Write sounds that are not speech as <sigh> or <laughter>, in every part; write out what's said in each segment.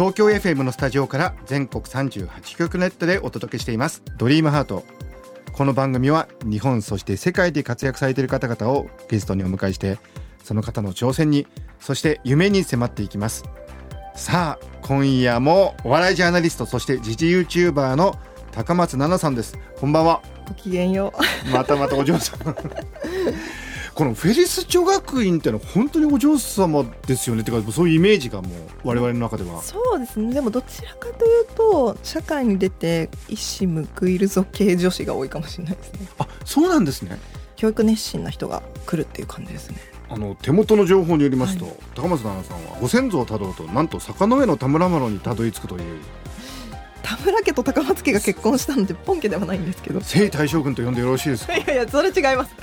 東京 FM のスタジオから全国38局ネットでお届けしています。ドリームハート。この番組は日本そして世界で活躍されている方々をゲストにお迎えしてその方の挑戦にそして夢に迫っていきます。さあ今夜もお笑いジャーナリストそして時事 YouTuber の高松菜奈さんです。こんばんは。ごきげんよまたまたお嬢様このフェリス女学院ってのは本当にお嬢様ですよね。てかそういうイメージがもう我々の中では。うそうですね。でもどちらかというと社会に出て一矢報いるぞ系女子が多いかもしれないですね。あそうなんですね。教育熱心な人が来るっていう感じですね。あの手元の情報によりますと、はい。高松菜奈さんはご先祖をたどるとなんと坂の上の田村麻呂にたどり着くという田村家と高松家が結婚したので本家ではないんですけど。い征大将軍と呼んでよろしいですか？いやいやそれ違います。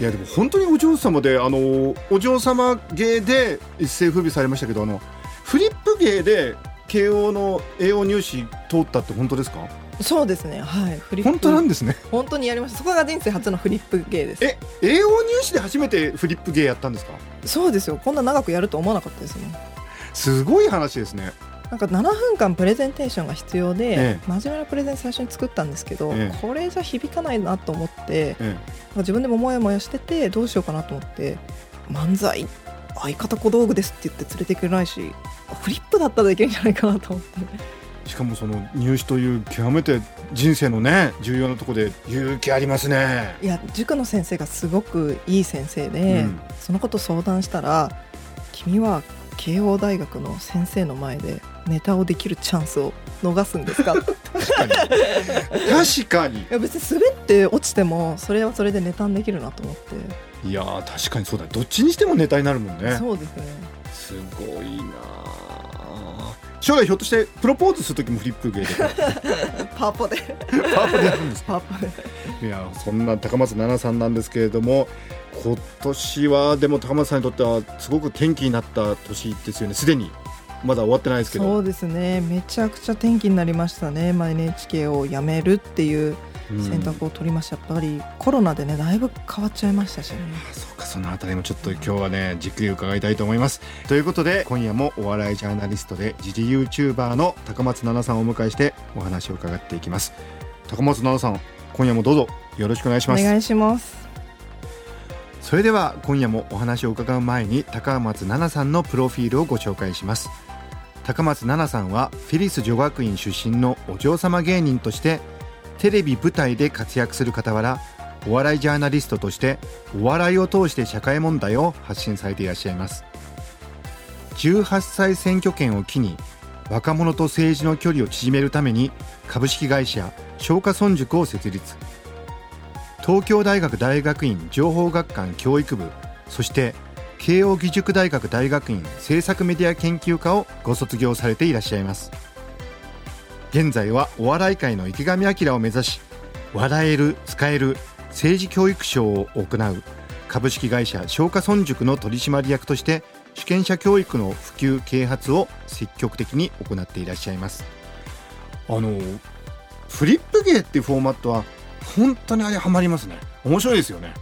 やでも本当にお嬢様であのお嬢様芸で一世風靡されましたけどあのフリップ芸で慶応の栄養入試通ったって本当ですか？そうですね。はい。フリップ。本当なんですね。本当にやりました。そこが人生初のフリップ芸です。え栄養入試で初めてフリップ芸やったんですかそうですよこんな長くやると思わなかったですもんすごい話ですねなんか7分間プレゼンテーションが必要で、ええ。真面目なプレゼン最初に作ったんですけど、ええ。これじゃ響かないなと思って、え自分でもモヤモヤしててどうしようかなと思って漫才相方小道具ですって言って連れてくれないしフリップだったらいけるんじゃないかなと思って。えしかもその入試という極めて人生のね重要なところで勇気ありますね。いや塾の先生がすごくいい先生で、うん。そのこと相談したら「君は慶応大学の先生の前でネタをできるチャンスを逃すんですか?」い確かに。確かに。や別に滑って落ちてもそれはそれでネタにできるなと思って、いやー確かにそうだ。どっちにしてもネタになるもんね。そうですね。すごいなあ将来ひょっとしてプロポーズする時もフリップ芸で。<laughs> パワポで。パワーポでやるんですパワポで。いやそんな高松菜奈さんなんですけれども今年はでも高松さんにとってはすごく転機になった年ですよね。すでにまだ終わってないですけど。そうですね。めちゃくちゃ転機になりましたね、まあ、NHK を辞めるっていううん。選択を取りました、やっぱりコロナでねだいぶ変わっちゃいましたしね。そうかそのあたりもちょっと今日はねじっくり伺いたいと思います。ということで今夜もお笑いジャーナリストで時事 YouTuber の高松菜奈さんをお迎えしてお話を伺っていきます。高松菜奈さん今夜もどうぞよろしくお願いします。お願いします。それでは今夜もお話を伺う前に高松菜奈さんのプロフィールをご紹介します高松菜奈さんはフィリス女学院出身のお嬢様芸人としてテレビ舞台で活躍する傍らお笑いジャーナリストとしてお笑いを通して社会問題を発信されていらっしゃいます。18歳選挙権を機に若者と政治の距離を縮めるために株式会社松下村塾を設立。東京大学大学院情報学館教育部そして慶應義塾大学大学院政策メディア研究科をご卒業されていらっしゃいます。現在はお笑い界の池上彰を目指し笑える使える政治教育賞を行う株式会社松下村塾の取締役として主権者教育の普及啓発を積極的に行っていらっしゃいます。あのフリップ芸っていうフォーマットは本当にあれハマりますね。面白いですよね。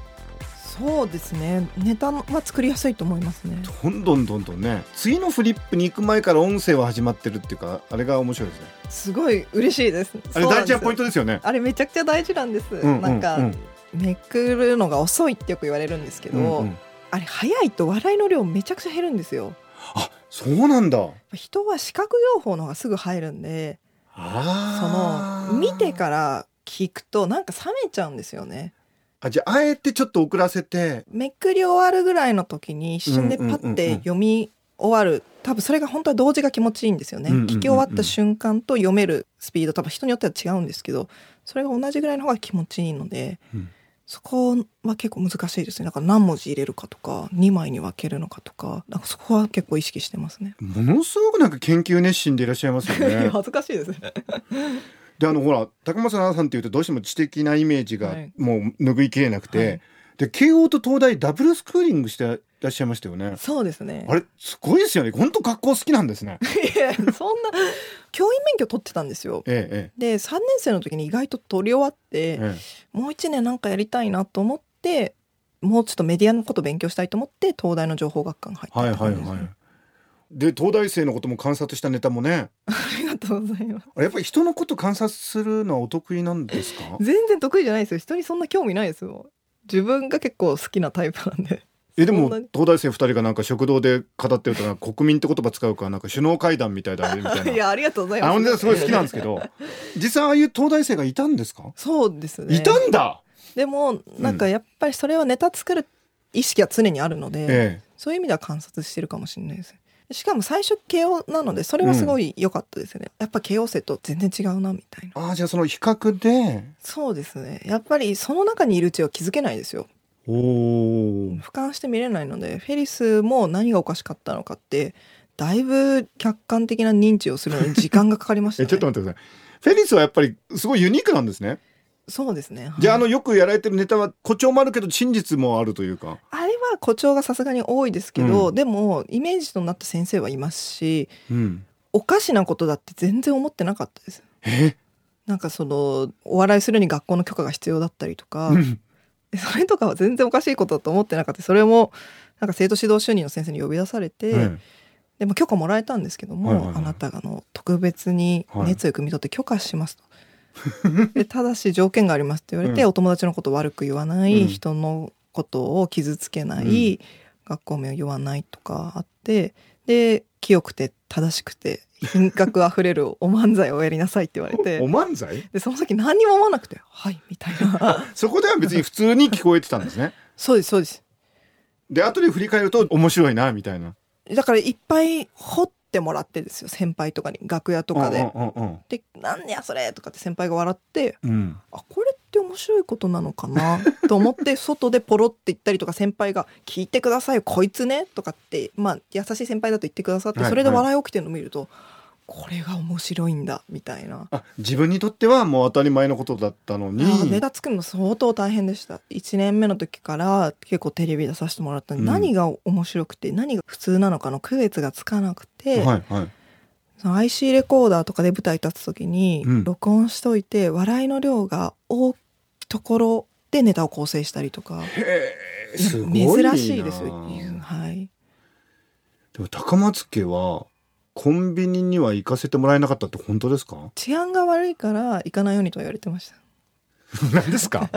そうですね。ネタは作りやすいと思いますね。どんどんどんどんね。次のフリップに行く前から音声は始まってるっていうかあれが面白いですね。すごい嬉しいです。あれ大事なポイントトですよね。あれめちゃくちゃ大事なんです、んうんなんか、うんめくるのが遅いってよく言われるんですけど、うんうん。あれ早いと笑いの量めちゃくちゃ減るんですよ。あそうなんだ。人は視覚情報の方がすぐ入るんでその見てから聞くとなんか冷めちゃうんですよねあじゃああえてちょっと遅らせて。めくり終わるぐらいの時に一瞬でパッて読み終わる。多分それが本当は同時が気持ちいいんですよね、聞き終わった瞬間と読めるスピード多分人によっては違うんですけどそれが同じぐらいの方が気持ちいいので、うん。そこは結構難しいですね。だから何文字入れるかとか2枚に分けるのかとかなんかそこは結構意識してますね。ものすごくなんか研究熱心でいらっしゃいますよね。<laughs> 恥ずかしいですねであのほら高松菜さんっていうとどうしても知的なイメージがはい。もう拭いきれなくて、はい。で慶応と東大ダブルスクーリングしてらっしゃいましたよね。そうですね。あれすごいですよね。本当学校好きなんですね。<laughs> いやそんな教員免許取ってたんですよ。ええで3年生の時に意外と取り終わって、ええ。えもう1年なんかやりたいなと思ってもうちょっとメディアのこと勉強したいと思って東大の情報学科に入ったえはいはいって感じですね。はい。で東大生のことも観察したネタもね <laughs> がとうございます。やっぱり人のこと観察するのはお得意なんですか？<laughs> 全然得意じゃないですよ。人にそんな興味ないですよ自分が結構好きなタイプなんで。えでも東大生2人がなんか食堂で語ってると国民って言葉使うからなんか首脳会談みたいだねみたいな。<laughs> いやありがとうございます。あ本当にすごい好きなんですけど <laughs> 実際ああいう東大生がいたんですか、そうですね。いたんだ！でもなんかやっぱりそれはネタ作る意識は常にあるので、え。そういう意味では観察してるかもしれないですしかも最初慶応なのでそれはすごい良かったですね、やっぱ慶応生と全然違うなみたいな。えああじゃあその比較で？そうですね。やっぱりその中にいるうちは気づけないですよ。おお俯瞰して見れないのでフェリスも何がおかしかったのかってだいぶ客観的な認知をするのに時間がかかりました、<laughs> えね、ちょっと待ってください。フェリスはやっぱりすごいユニークなんですね、そうですね。じゃああはいのよくやられてるネタは誇張もあるけど真実もあるというか。あれは誇張がさすがに多いですけど、うん。でもイメージとなった先生はいますしうん。おかしなことだって全然思ってなかったです。え？なんかそのお笑いするに学校の許可が必要だったりとか、うん。それとかは全然おかしいことだと思ってなかった。それもなんか生徒指導主任の先生に呼び出されて、えでも許可もらえたんですけども、はいはいはい。あなたがあの特別に熱意を汲み取って許可しますと。<laughs> でただし条件がありますって言われて、うん。お友達のことを悪く言わない、うん。人のことを傷つけない、学校名を言わないとかあってで清くて正しくて品格あふれるお漫才をやりなさいって言われえ <laughs> おて漫才？でその時何にも思わなくて「はい」みたいな。<laughs> そこでは別に普通に聞こえてたんですね。そうですそうです。で後で振り返ると面白いなみたいな。だからいっぱい掘ってもらってですよ先輩とかに楽屋とかで。で「なんやそれ!」とかって先輩が笑ってうんうんあこれって面白いことなのかな？と思って <laughs> 外でポロって言ったりとか先輩が「聞いてくださいよこいつね」とかってまあ優しい先輩だと言ってくださってはいそれで笑い起きてるの見ると、これが面白いんだみたいな。あ自分にとってはもう当たり前のことだったのに。ネタ作るの相当大変でした。1年目の時から結構テレビ出させてもらったのに、うん。何が面白くて何が普通なのかの区別がつかなくて、はいはい。その IC レコーダーとかで舞台立つ時にうん。録音しといて、笑いの量が多いところでネタを構成したりとか。珍しいですよ、はい、でも高松家はコンビニには行かせてもらえなかったって本当ですか？治安が悪いから行かないようにとは言われてました。<laughs> 何ですか？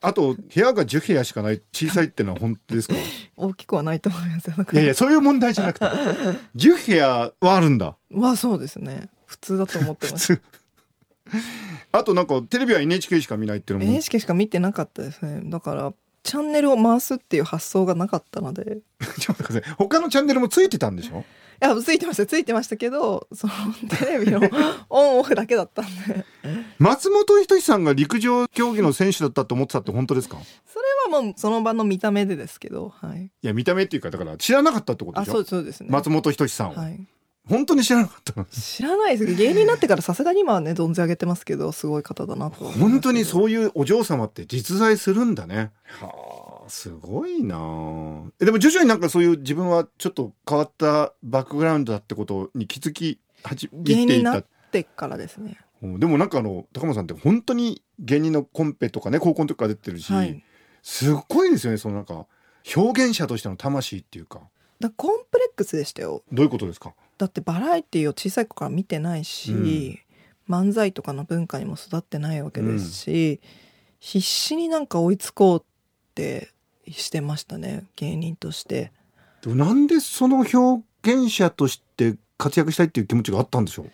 あと部屋が10部屋しかない小さいってのは本当ですか？<laughs> 大きくはないと思いますよいやいやそういう問題じゃなくて。10部屋はあるんだ。まあそうですね。普通だと思ってます。あとなんかテレビは NHK しか見ないっていうのも NHK しか見てなかったですね。だからチャンネルを回すっていう発想がなかったので。<laughs> ちょっと待ってください。他のチャンネルもついてたんでしょ？いやついてましたついてましたけどそのテレビのオンオフだけだったんで。松本人志さんが陸上競技の選手だったと思ってたって本当ですか？それはもうその場の見た目でですけどはい。いや見た目っていうかだから知らなかったってことあでしょ？そうそうですね。松本人志さんを、はい。本当に知らなかったの？知らないです。けど芸人になってからさすがに今はね存じ上げてますけどすごい方だなと本当にそういうお嬢様って実在するんだね。はあすごいな。でも徐々になんかそういう自分はちょっと変わったバックグラウンドだってことに気づき始めてい芸人になったてからですね。うん。でもなんかあの高間さんって本当に芸人のコンペとかね高校の時から出てるし、はい。すっごいですよねそのなんか表現者としての魂っていうか。だコンプレックスでしたよ。どういうことですか？だってバラエティを小さい子から見てないし、漫才とかの文化にも育ってないわけですし、必死になんか追いつこうってしてましたね芸人として。でもなんでその表現者として活躍したいっていう気持ちがあったんでしょう、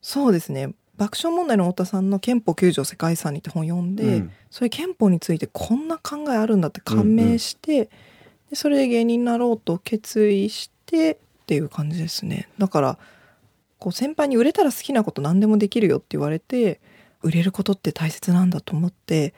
そうですね。爆笑問題の太田さんの憲法9条世界遺産にって本読んで、うん。そういう憲法についてこんな考えあるんだって感銘して、でそれで芸人になろうと決意してっていう感じですね。だからこう先輩に売れたら好きなこと何でもできるよって言われて売れることって大切なんだと思って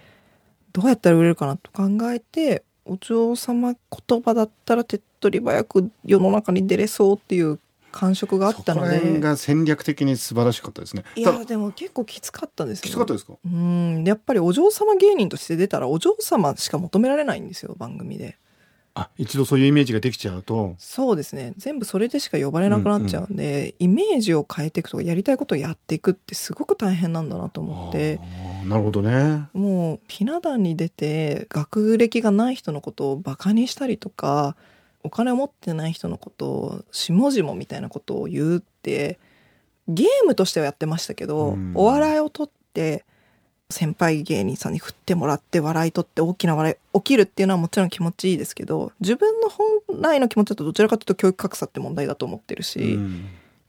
どうやったら売れるかなと考えてお嬢様言葉だったら手っ取り早く世の中に出れそうっていう感触があったので。が戦略的に素晴らしかったですね。いたやでも結構きつかったですよ。きつかったですか？うん。やっぱりお嬢様芸人として出たらお嬢様しか求められないんですよ番組で。あ一度そういうイメージができちゃうと。そうですね。全部それでしか呼ばれなくなっちゃうんで、イメージを変えていくとかやりたいことをやっていくってすごく大変なんだなと思ってなるほどね。もうひな壇に出て学歴がない人のことをバカにしたりとかお金を持ってない人のことを下々みたいなことを言うってゲームとしてはやってましたけど、うん。お笑いを取って先輩芸人さんに振ってもらって笑い取って大きな笑い起きるっていうのはもちろん気持ちいいですけど自分の本来の気持ちだとどちらかというと教育格差って問題だと思ってるし、うん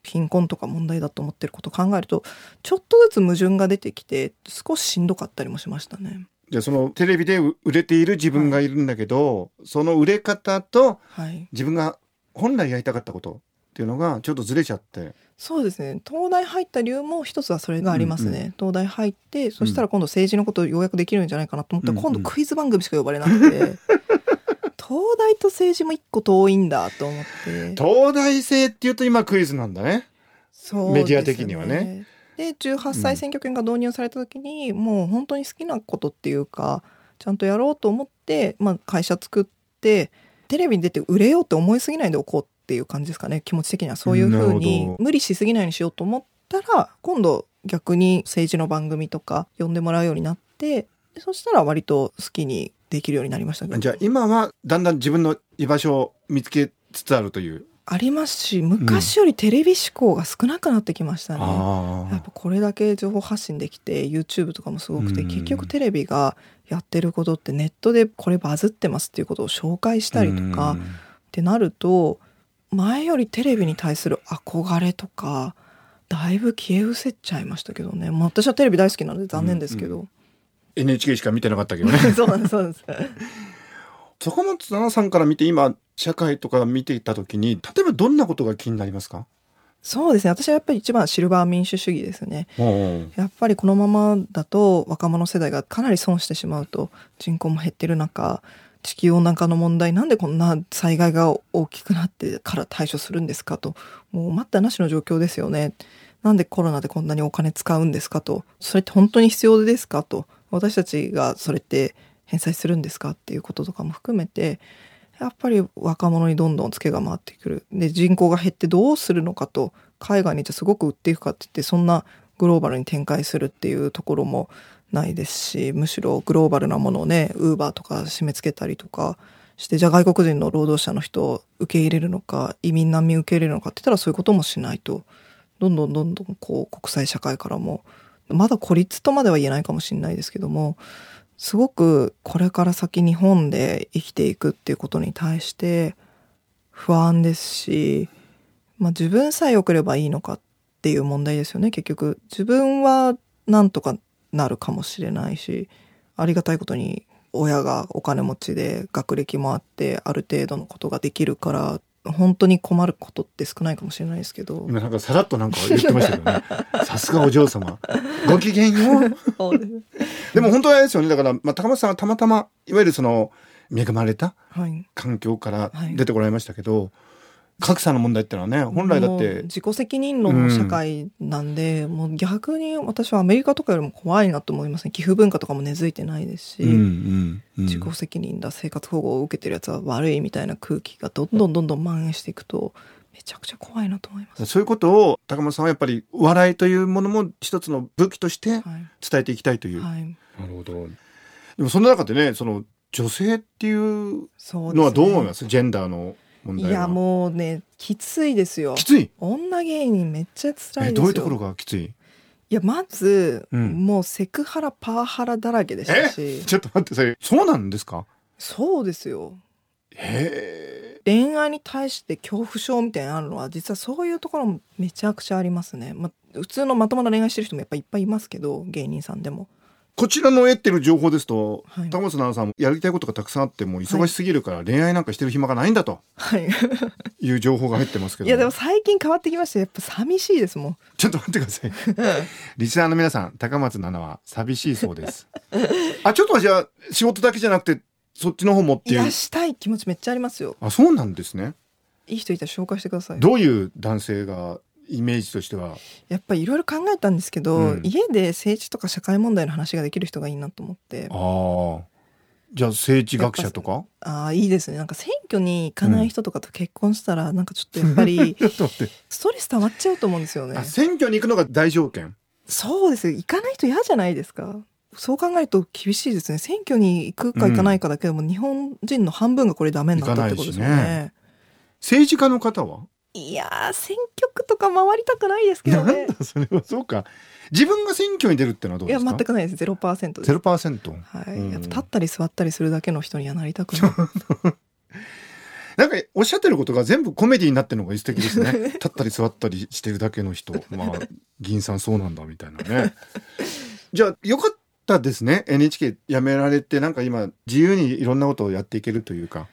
貧困とか問題だと思ってることを考えるとちょっとずつ矛盾が出てきて少ししんどかったりもしましたね。じゃあそのテレビで売れている自分がいるんだけど、その売れ方とはい。自分が本来やりたかったことっていうのがちょっとずれちゃって。そうですね。東大入った理由も一つはそれがありますね、うん東大入ってそしたら今度政治のことをようやくできるんじゃないかなと思ったら、うんうん。今度クイズ番組しか呼ばれなくて東大と政治も一個遠いんだと思って。東大生っていうと今クイズなんだね。そうメディア的にはね。で18歳選挙権が導入された時に、もう本当に好きなことっていうかちゃんとやろうと思って、まあ、会社作ってテレビに出て売れようって思いすぎないでおこうっていう感じですかね。気持ち的にはそういうふうに無理しすぎないようにしようと思ったら今度逆に政治の番組とか呼んでもらうようになってでそしたら割と好きにできるようになりましたけど。じゃあ今はだんだん自分の居場所を見つけつつあるという、ありますし昔よりテレビ志向が少なくなってきましたね。あやっぱこれだけ情報発信できて YouTube とかもすごくて、うん。結局テレビがやってることってネットでこれバズってますっていうことを紹介したりとかってなると前よりテレビに対する憧れとかだいぶ消え失せちゃいましたけどね、まあ、私はテレビ大好きなので残念ですけど、NHK しか見てなかったけどね。そうなんですそうなんです。坂本奈々さんから見て今社会とか見ていた時に例えばどんなことが気になりますか？そうですね。私はやっぱり一番シルバー民主主義ですね。やっぱりこのままだと若者世代がかなり損してしまうと人口も減ってる中地球温暖化の問題なんでこんな災害が大きくなってから対処するんですかともう待ったなしの状況ですよね。なんでコロナでこんなにお金使うんですかとそれって本当に必要ですかと私たちがそれって返済するんですかっていうこととかも含めてやっぱり若者にどんどんツケが回ってくる。で人口が減ってどうするのかと海外にじゃあすごく売っていくかって言ってそんなグローバルに展開するっていうところもないですしむしろグローバルなものをねウーバーとか締め付けたりとかしてじゃあ外国人の労働者の人を受け入れるのか移民難民受け入れるのかって言ったらそういうこともしないと。どんどんどんどんこう国際社会からもまだ孤立とまでは言えないかもしれないですけどもすごくこれから先日本で生きていくっていうことに対して不安ですし、まあ、自分さえ良ければいいのかっていう問題ですよね結局。自分はなんとかなるかもしれないしありがたいことに親がお金持ちで学歴もあってある程度のことができるから本当に困ることって少ないかもしれないですけど。今なんかさらっとなんか言ってましたけどね。<laughs> さすがお嬢様。ご機嫌よ。でも本当はあれですよね。だから、まあ、高松さんはたまたまいわゆるその恵まれたはい。環境からはい。出てこられましたけど、格差の問題ってのはね本来だって自己責任論の社会なんで、もう逆に私はアメリカとかよりも怖いなと思いますね寄付文化とかも根付いてないですし、うんうんうん自己責任だ生活保護を受けてるやつは悪いみたいな空気がどんどんどんどん蔓延していくとめちゃくちゃ怖いなと思います。そういうことを高松さんはやっぱり笑いというものも一つの武器としてはい伝えていきたいという。はい、なるほど。でもその中でねその女性っていうのはどう思います？ジェンダーの。いやもうねきついですよ。きつい？女芸人めっちゃ辛いですよ。えどういうところがきつい？いやまず、うん。もうセクハラパワハラだらけでしたし。ちょっと待ってそれそうなんですか？そうですよ。へえ。恋愛に対して恐怖症みたいなのあるのは実はそういうところもめちゃくちゃありますね、まあ、普通のまともな恋愛してる人もやっぱいっぱいいますけど芸人さんでもこちらの得てる情報ですと、はい。高松奈々さんもやりたいことがたくさんあってもう忙しすぎるから恋愛なんかしてる暇がないんだとはい。<laughs> いう情報が入ってますけど。いやでも最近変わってきました。やっぱ寂しいですもん。ちょっと待ってください。<laughs> リスナーの皆さん高松奈々は寂しいそうです。<laughs> あちょっとじゃあ仕事だけじゃなくてそっちの方もっていう。癒したい気持ちめっちゃありますよ。あそうなんですね。いい人いたら紹介してくださいどういう男性がイメージとしては。やっぱりいろいろ考えたんですけど、うん。家で政治とか社会問題の話ができる人がいいなと思って。ああじゃあ政治学者とか？ああいいですね。なんか選挙に行かない人とかと結婚したら、なんかちょっとやっぱりちょっと待って。ストレス溜まっちゃうと思うんですよね。あ選挙に行くのが大条件？そうです。よ行かない人嫌じゃないですか。そう考えると厳しいですね。選挙に行くか行かないかだけでも、日本人の半分がこれダメになったってことですよ行かないね。政治家の方は？いやー選挙区とか回りたくないですけどね。なんだそれは。そうか。自分が選挙に出るってのはどういやですか？全くないです。ゼロパーセントです。ゼロパーセント。はい、うん。やっぱ立ったり座ったりするだけの人にはなりたくない。<laughs> なんかおっしゃってることが全部コメディになってるのが素敵ですね立ったり座ったりしてるだけの人。まあ <laughs> 銀さんそうなんだみたいなね。じゃあよかったですね。NHK 辞められてなんか今自由にいろんなことをやっていけるというか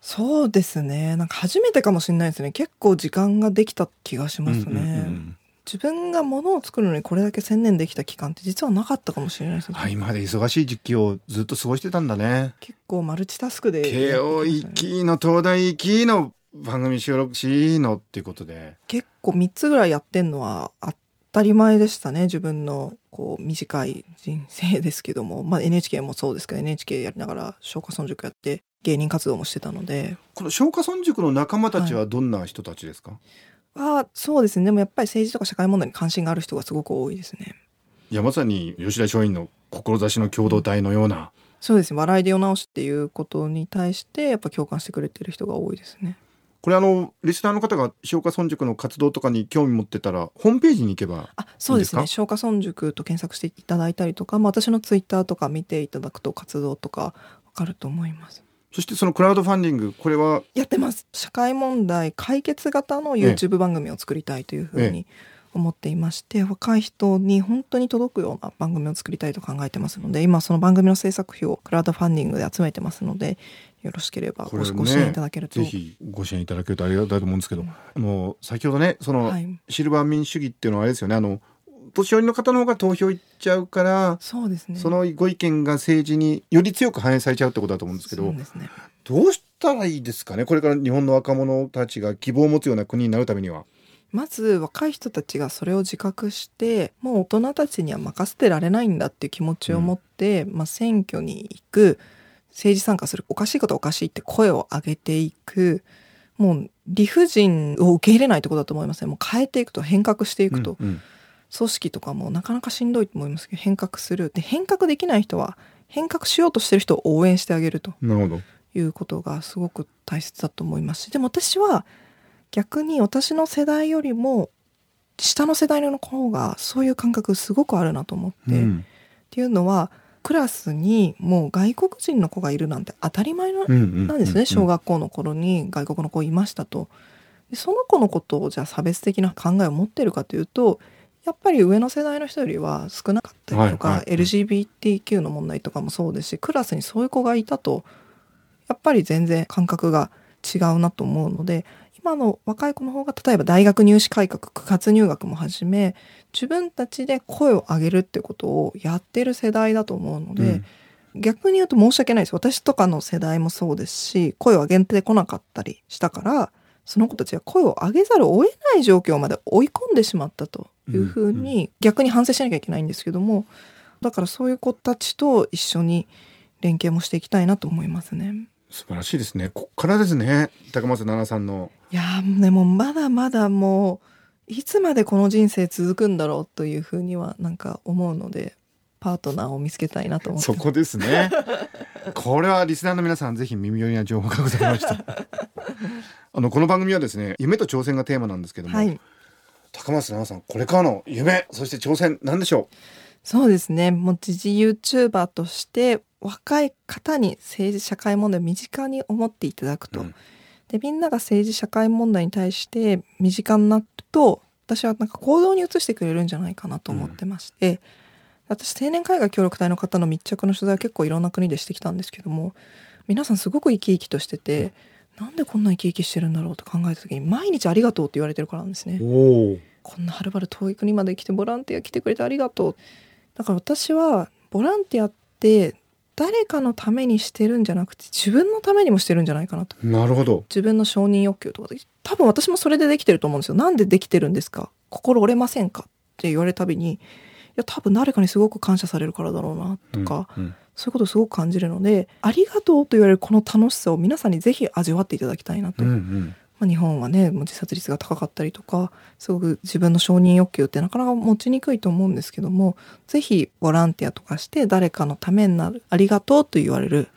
そうですね。なんか初めてかもしれないですね。結構時間ができた気がしますね、うんうんうん自分が物を作るのにこれだけ専念できた期間って実はなかったかもしれないですね、あ今まで忙しい時期をずっと過ごしてたんだね。結構マルチタスクで慶応行きの東大行きの番組収録しのっていうことで。結構3つぐらいやってんのは当たり前でしたね。自分のこう短い人生ですけども、まあ、NHK もそうですけど NHK やりながら松下村塾やって芸人活動もしてたので。この松下村塾の仲間たちはどんな人たちですか、あそうですね。でもやっぱり政治とか社会問題に関心がある人がすごく多いですね。いやまさに吉田松陰の志の共同体のような。そうですね。笑いで世直しっていうことに対してやっぱ共感してくれてる人が多いですね。これあのリスナーの方が松下村塾の活動とかに興味持ってたらホームページに行けばあそうですね。松下村塾と検索していただいたりとか、まあ、私のツイッターとか見ていただくと活動とかわかると思いますそしてそのクラウドファンディングこれは？やってます。社会問題解決型の YouTube 番組を作りたいというふうに思っていまして、若い人に本当に届くような番組を作りたいと考えてますので今その番組の制作費をクラウドファンディングで集めてますのでよろしければご,、支援いただけると。ぜひご支援いただけるとありがたいと思うんですけど、あの先ほどねその、はい。シルバー民主主義っていうのはあれですよね。あの年寄りの方の方が投票行っちゃうから、そうですね。そのご意見が政治により強く反映されちゃうってことだと思うんですけどそうですね。どうしたらいいですかね？これから日本の若者たちが希望を持つような国になるためには。まず若い人たちがそれを自覚してもう大人たちには任せてられないんだっていう気持ちを持って、まあ、選挙に行く政治参加するおかしいことはおかしいって声を上げていくもう理不尽を受け入れないってことだと思いますねもう変えていくと変革していくと、うんうん組織とかもなかなかしんどいと思いますけど変革するで変革できない人は変革しようとしてる人を応援してあげると。いうことがすごく大切だと思いますしでも私は逆に私の世代よりも下の世代の方がそういう感覚すごくあるなと思って、っうん。ていうのはクラスにもう外国人の子がいるなんて当たり前なんですね、うん小学校の頃に外国の子いましたと。でその子のことをじゃあ差別的な考えを持ってるかというとやっぱり上の世代の人よりは少なかったりとか、はいはい。LGBTQ の問題とかもそうですしクラスにそういう子がいたとやっぱり全然感覚が違うなと思うので今の若い子の方が例えば大学入試改革9月入学もはじめ自分たちで声を上げるってことをやってる世代だと思うので、うん。逆に言うと申し訳ないです。私とかの世代もそうですし声を上げてこなかったりしたからその子たちは声を上げざるを得ない状況まで追い込んでしまったというふうに逆に反省しなきゃいけないんですけどもだからそういう子たちと一緒に連携もしていきたいなと思いますね。素晴らしいですね。こっからですね。高松菜奈さんの。いやーでもまだまだもういつまでこの人生続くんだろうというふうにはなんか思うのでパートナーを見つけたいなと思ってそこですね。これはリスナーの皆さんぜひ耳寄りな情報がございました。<laughs> あのこの番組はですね、夢と挑戦がテーマなんですけども、はい高松菜奈さんこれからの夢そして挑戦なんでしょそうですね。もう時事 YouTuber として若い方に政治社会問題を身近に思っていただくと、うん。でみんなが政治社会問題に対して身近になると私はなんか行動に移してくれるんじゃないかなと思ってまして、私青年海外協力隊の方の密着の取材は結構いろんな国でしてきたんですけども皆さんすごく生き生きとしててなんでこんな生き生きしてるんだろうと考えた時に毎日ありがとうって言われてるからなんですね。こんなはるばる遠い国まで来てボランティア来てくれてありがとう。だから私はボランティアって誰かのためにしてるんじゃなくて自分のためにもしてるんじゃないかなと。なるほど。自分の承認欲求とか多分私もそれでできてると思うんですよ。なんでできてるんですか？心折れませんか？って言われるたびにいや多分誰かにすごく感謝されるからだろうなとか、うんうん、そういうことをすごく感じるのでありがとうと言われるこの楽しさを皆さんにぜひ味わっていただきたいなと、うんうん。まあ、日本はねもう自殺率が高かったりとかすごく自分の承認欲求ってなかなか持ちにくいと思うんですけどもぜひボランティアとかして誰かのためになるありがとうと言われるっ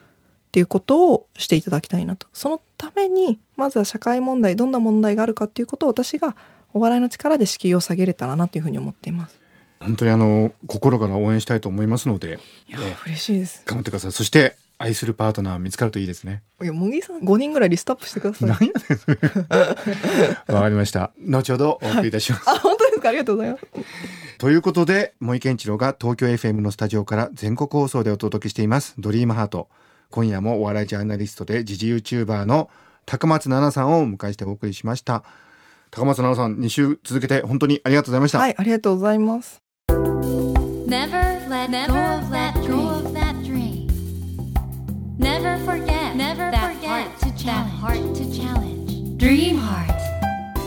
ていうことをしていただきたいなと。そのためにまずは社会問題どんな問題があるかっていうことを私がお笑いの力で敷居を下げれたらなというふうに思っています。本当にあの心から応援したいと思いますので、いや、嬉しいです。頑張ってください。そして愛するパートナー見つかるといいですね。いや、茂木さん5人ぐらいリストアップしてください。何やねん、<laughs> わかりました。後ほどお送りいたします。はい、あ、本当ですか？ありがとうございます。ということで、森健一郎が東京 FM のスタジオから全国放送でお届けしています、ドリームハート。今夜もお笑いジャーナリストで時事 YouTuber の高松菜奈さんをお迎えしてお送りしました。高松菜奈さん、2週続けて本当にありがとうございました。はい、ありがとうございます。Never let go of that dream. Never forget that heart to challenge. Dream heart.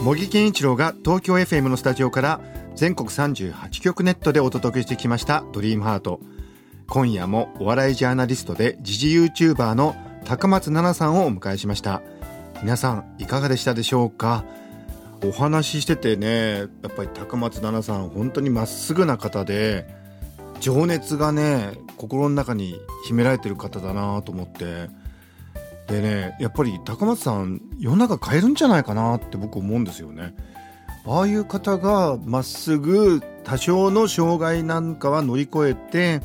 茂木健一郎が東京 FM のスタジオから全国38局ネットでお届けしてきました「ドリームハート今夜もお笑いジャーナリストで時事 YouTuber の高松菜奈さんをお迎えしました皆さんいかがでしたでしょうか？お話ししててねやっぱり高松菜奈さん本当にまっすぐな方で情熱がね心の中に秘められてる方だなと思ってでねやっぱり高松さん世の中変えるんじゃないかなって僕思うんですよね。ああいう方がまっすぐ多少の障害なんかは乗り越えて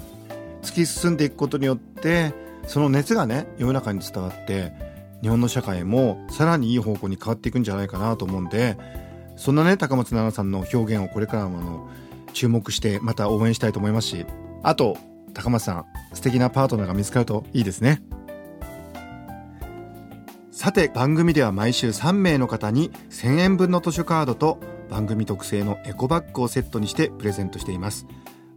突き進んでいくことによってその熱がね世の中に伝わって日本の社会もさらにいい方向に変わっていくんじゃないかなと思うんでそんなね高松菜奈さんの表現をこれからもあの注目してまた応援したいと思いますしあと高松さん素敵なパートナーが見つかるといいですね。さて番組では毎週3名の方に1000円分の図書カードと番組特製のエコバッグをセットにしてプレゼントしています。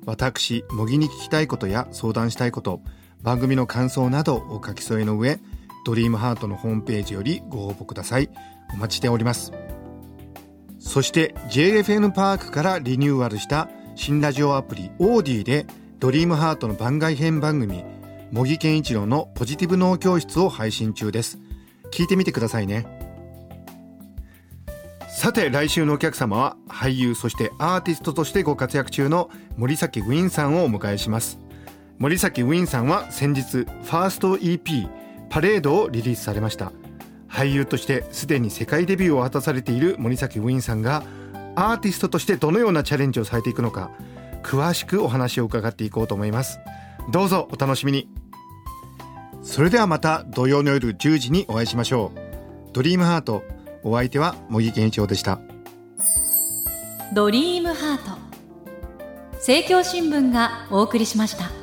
私模擬に聞きたいことや相談したいこと番組の感想などを書き添えの上ドリームハートのホームページよりご応募ください。お待ちしております。そして JFN パークからリニューアルした新ラジオアプリオーディでドリームハートの番外編番組茂木健一郎のポジティブ脳教室を配信中です。聞いてみてくださいね。さて来週のお客様は俳優そしてアーティストとしてご活躍中の森崎ウィンさんをお迎えします。森崎ウィンさんは先日ファースト EP パレードをリリースされました。俳優としてすでに世界デビューを果たされている森崎ウィンさんがアーティストとしてどのようなチャレンジをされていくのか詳しくお話を伺っていこうと思います。どうぞお楽しみに。それではまた土曜の夜10時にお会いしましょう。ドリームハートお相手は茂木健一郎でした。ドリームハート。政教新聞がお送りしました。